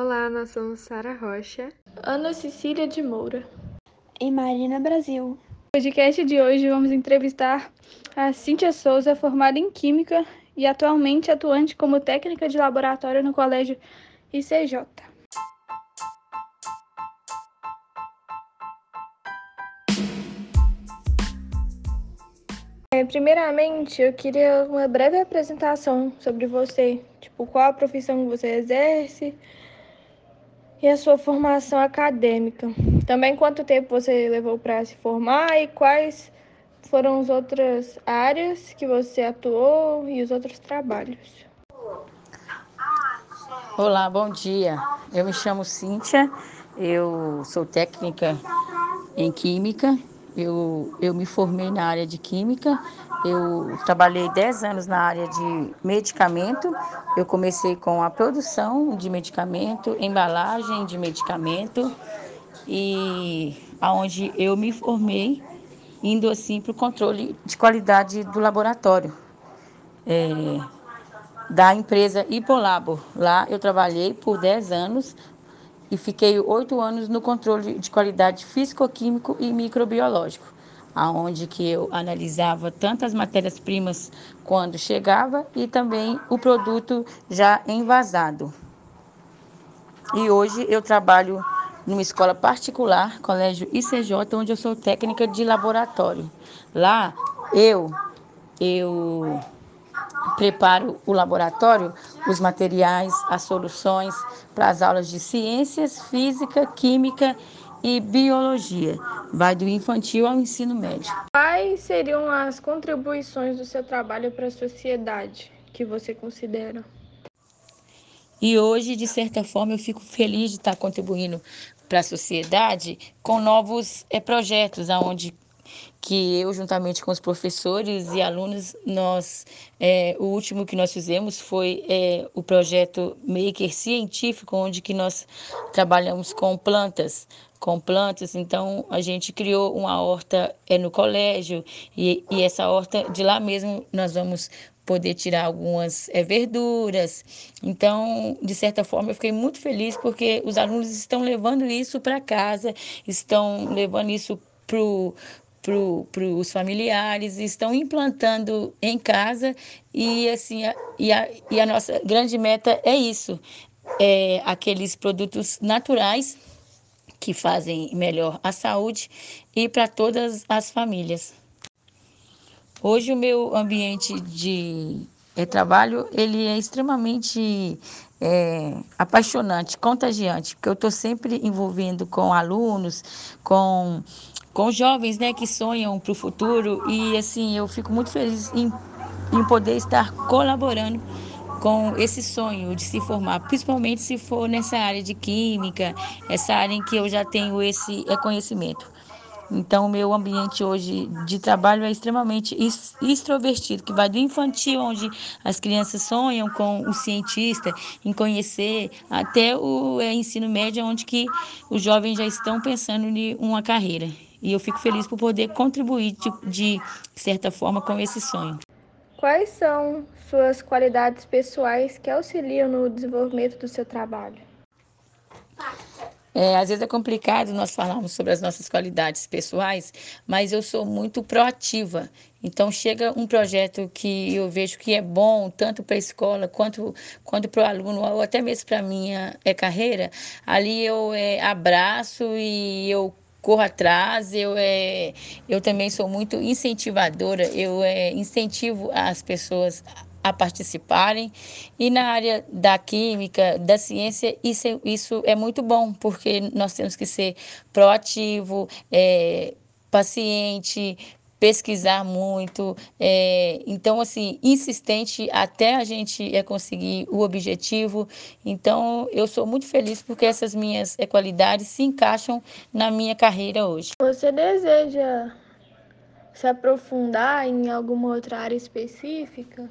Olá, nós somos Sara Rocha, Ana Cecília de Moura e Marina Brasil. No podcast de hoje vamos entrevistar a Cíntia Souza, formada em Química e atualmente atuante como técnica de laboratório no Colégio ICJ. É, primeiramente, eu queria uma breve apresentação sobre você, tipo, qual a profissão que você exerce e a sua formação acadêmica. Também quanto tempo você levou para se formar e quais foram as outras áreas que você atuou e os outros trabalhos. Olá, bom dia. Eu me chamo Cíntia, eu sou técnica em Química eu, eu me formei na área de química, eu trabalhei 10 anos na área de medicamento. Eu comecei com a produção de medicamento, embalagem de medicamento e aonde eu me formei indo assim para o controle de qualidade do laboratório é, da empresa Hipolabo. Lá eu trabalhei por 10 anos e fiquei oito anos no controle de qualidade físico-químico e microbiológico, aonde que eu analisava tantas matérias-primas quando chegava e também o produto já envasado. E hoje eu trabalho numa escola particular, Colégio ICJ, onde eu sou técnica de laboratório. Lá eu eu preparo o laboratório, os materiais, as soluções para as aulas de ciências, física, química e biologia. Vai do infantil ao ensino médio. Quais seriam as contribuições do seu trabalho para a sociedade que você considera? E hoje, de certa forma, eu fico feliz de estar contribuindo para a sociedade com novos é, projetos, aonde que eu, juntamente com os professores e alunos, nós, é, o último que nós fizemos foi é, o projeto Maker Científico, onde que nós trabalhamos com plantas, com plantas, então a gente criou uma horta é, no colégio e, e essa horta, de lá mesmo, nós vamos poder tirar algumas é, verduras. Então, de certa forma, eu fiquei muito feliz porque os alunos estão levando isso para casa, estão levando isso para para os familiares, estão implantando em casa e assim a, e, a, e a nossa grande meta é isso, é aqueles produtos naturais que fazem melhor a saúde e para todas as famílias. Hoje o meu ambiente de é, trabalho ele é extremamente é, apaixonante, contagiante, porque eu estou sempre envolvendo com alunos, com com jovens né, que sonham para o futuro e assim eu fico muito feliz em, em poder estar colaborando com esse sonho de se formar, principalmente se for nessa área de química, essa área em que eu já tenho esse é, conhecimento. Então, o meu ambiente hoje de trabalho é extremamente extrovertido, que vai do infantil, onde as crianças sonham com o cientista, em conhecer, até o é, ensino médio, onde que os jovens já estão pensando em uma carreira. E eu fico feliz por poder contribuir de, de certa forma com esse sonho. Quais são suas qualidades pessoais que auxiliam no desenvolvimento do seu trabalho? É, às vezes é complicado nós falarmos sobre as nossas qualidades pessoais, mas eu sou muito proativa. Então, chega um projeto que eu vejo que é bom, tanto para a escola quanto, quanto para o aluno, ou até mesmo para a minha é, carreira, ali eu é, abraço e eu corro atrás, eu, é, eu também sou muito incentivadora, eu é, incentivo as pessoas a participarem. E na área da química, da ciência, isso, isso é muito bom, porque nós temos que ser proativo, é, paciente, pesquisar muito. É, então, assim, insistente até a gente é, conseguir o objetivo. Então, eu sou muito feliz porque essas minhas é, qualidades se encaixam na minha carreira hoje. Você deseja se aprofundar em alguma outra área específica?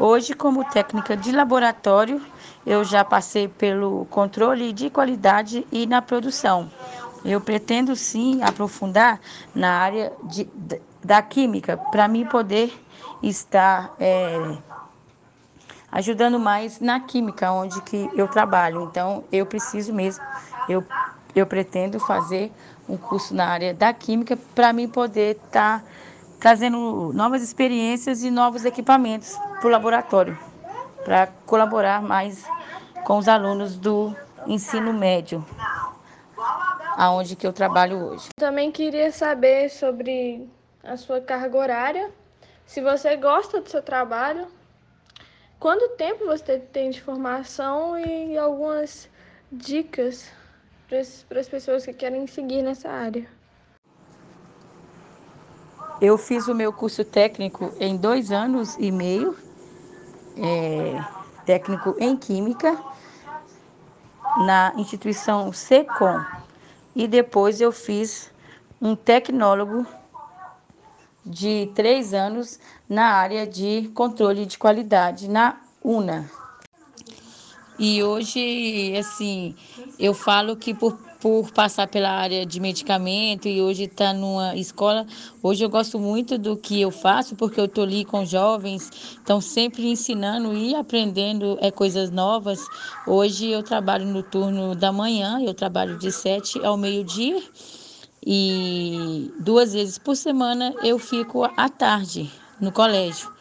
Hoje, como técnica de laboratório, eu já passei pelo controle de qualidade e na produção. Eu pretendo sim aprofundar na área de, da química para mim poder estar é, ajudando mais na química, onde que eu trabalho. Então, eu preciso mesmo, eu, eu pretendo fazer um curso na área da química para mim poder estar tá trazendo novas experiências e novos equipamentos para o laboratório, para colaborar mais com os alunos do ensino médio, aonde que eu trabalho hoje. Também queria saber sobre a sua carga horária, se você gosta do seu trabalho, quanto tempo você tem de formação e algumas dicas para as pessoas que querem seguir nessa área. Eu fiz o meu curso técnico em dois anos e meio, é, técnico em Química, na instituição SECOM. E depois eu fiz um tecnólogo de três anos na área de controle de qualidade, na UNA. E hoje, assim, eu falo que por, por passar pela área de medicamento e hoje estar tá numa escola, hoje eu gosto muito do que eu faço, porque eu estou ali com jovens, estão sempre ensinando e aprendendo é, coisas novas. Hoje eu trabalho no turno da manhã, eu trabalho de sete ao meio-dia e duas vezes por semana eu fico à tarde no colégio.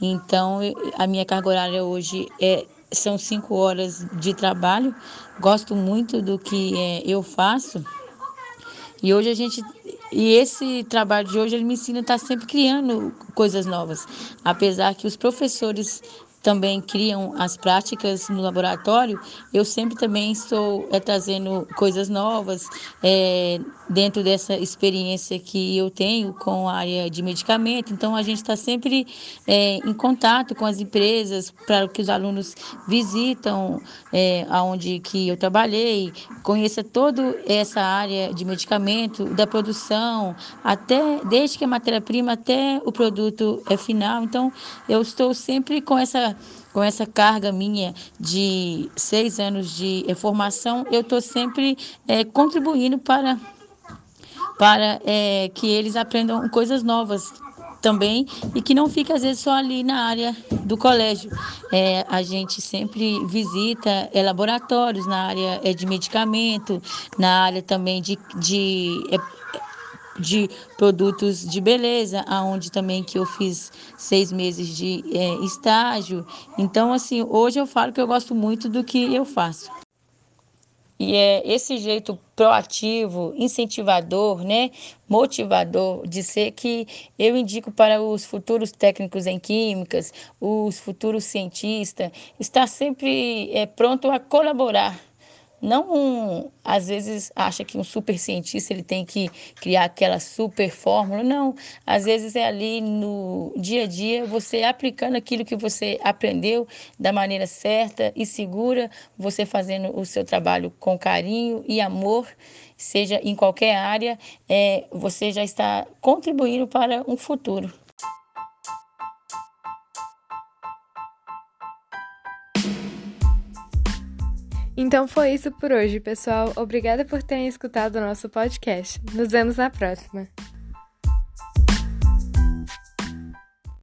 Então, a minha carga horária hoje é, são cinco horas de trabalho. Gosto muito do que é, eu faço. E hoje a gente e esse trabalho de hoje ele me ensina a estar sempre criando coisas novas, apesar que os professores também criam as práticas no laboratório, eu sempre também estou é, trazendo coisas novas é, dentro dessa experiência que eu tenho com a área de medicamento. Então, a gente está sempre é, em contato com as empresas para que os alunos visitam é, aonde que eu trabalhei, conheça toda essa área de medicamento, da produção, até desde que a matéria-prima até o produto é final. Então, eu estou sempre com essa com essa carga minha de seis anos de formação, eu estou sempre é, contribuindo para, para é, que eles aprendam coisas novas também e que não fique às vezes só ali na área do colégio. É, a gente sempre visita é, laboratórios na área é, de medicamento, na área também de, de de produtos de beleza, aonde também que eu fiz seis meses de é, estágio. Então, assim, hoje eu falo que eu gosto muito do que eu faço. E é esse jeito proativo, incentivador, né, motivador de ser que eu indico para os futuros técnicos em químicas, os futuros cientistas, estar sempre é, pronto a colaborar não um, às vezes acha que um super cientista ele tem que criar aquela super fórmula, não. Às vezes é ali no dia a dia você aplicando aquilo que você aprendeu da maneira certa e segura, você fazendo o seu trabalho com carinho e amor, seja em qualquer área, é, você já está contribuindo para um futuro. Então foi isso por hoje, pessoal. Obrigada por terem escutado o nosso podcast. Nos vemos na próxima.